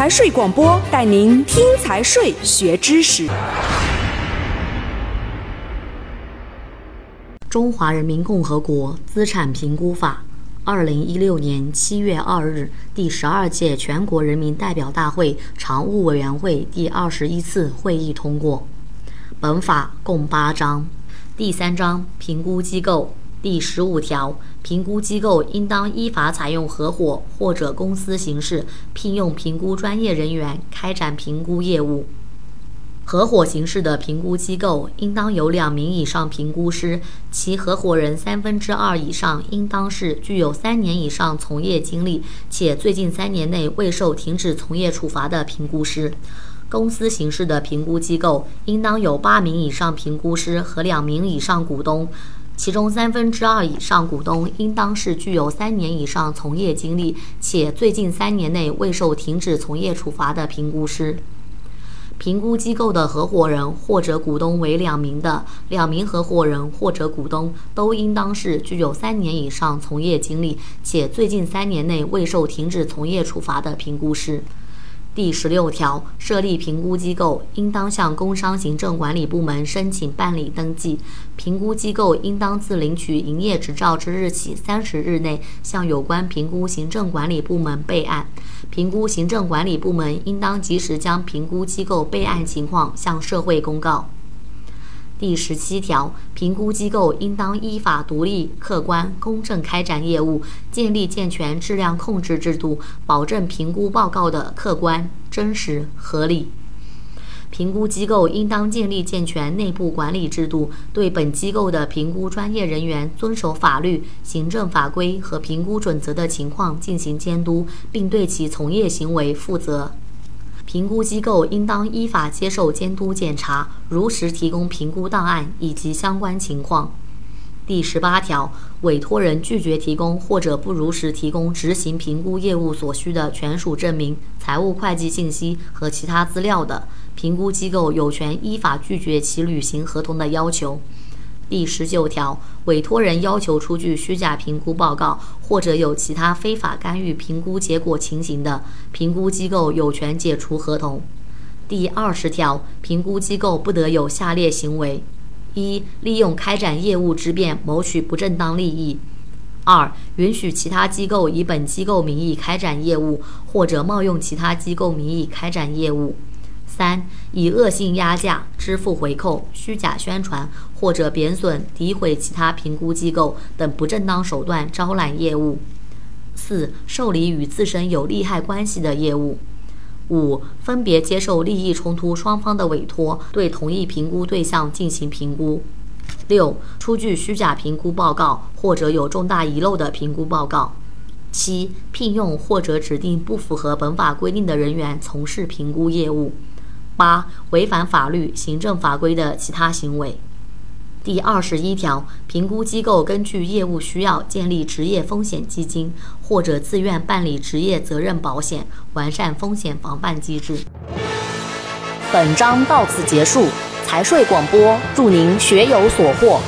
财税广播带您听财税学知识。中华人民共和国资产评估法，二零一六年七月二日，第十二届全国人民代表大会常务委员会第二十一次会议通过。本法共八章，第三章评估机构第十五条，评估机构应当依法采用合伙或者公司形式聘用评估专业人员开展评估业务。合伙形式的评估机构应当有两名以上评估师，其合伙人三分之二以上应当是具有三年以上从业经历且最近三年内未受停止从业处罚的评估师。公司形式的评估机构应当有八名以上评估师和两名以上股东，其中三分之二以上股东应当是具有三年以上从业经历且最近三年内未受停止从业处罚的评估师。评估机构的合伙人或者股东为两名的，两名合伙人或者股东都应当是具有三年以上从业经历且最近三年内未受停止从业处罚的评估师。第十六条，设立评估机构应当向工商行政管理部门申请办理登记。评估机构应当自领取营业执照之日起三十日内向有关评估行政管理部门备案。评估行政管理部门应当及时将评估机构备案情况向社会公告。第十七条，评估机构应当依法独立、客观、公正开展业务，建立健全质量控制制度，保证评估报告的客观、真实、合理。评估机构应当建立健全内部管理制度，对本机构的评估专业人员遵守法律、行政法规和评估准则的情况进行监督，并对其从业行为负责。评估机构应当依法接受监督检查，如实提供评估档案以及相关情况。第十八条，委托人拒绝提供或者不如实提供执行评估业务所需的权属证明、财务会计信息和其他资料的，评估机构有权依法拒绝其履行合同的要求。第十九条，委托人要求出具虚假评估报告，或者有其他非法干预评估结果情形的，评估机构有权解除合同。第二十条，评估机构不得有下列行为：一、利用开展业务之便谋取不正当利益；二、允许其他机构以本机构名义开展业务，或者冒用其他机构名义开展业务。三、以恶性压价、支付回扣、虚假宣传或者贬损、诋毁其他评估机构等不正当手段招揽业务；四、受理与自身有利害关系的业务；五、分别接受利益冲突双方的委托，对同一评估对象进行评估；六、出具虚假评估报告或者有重大遗漏的评估报告；七、聘用或者指定不符合本法规定的人员从事评估业务。八、违反法律、行政法规的其他行为。第二十一条，评估机构根据业务需要建立职业风险基金，或者自愿办理职业责任保险，完善风险防范机制。本章到此结束，财税广播，祝您学有所获。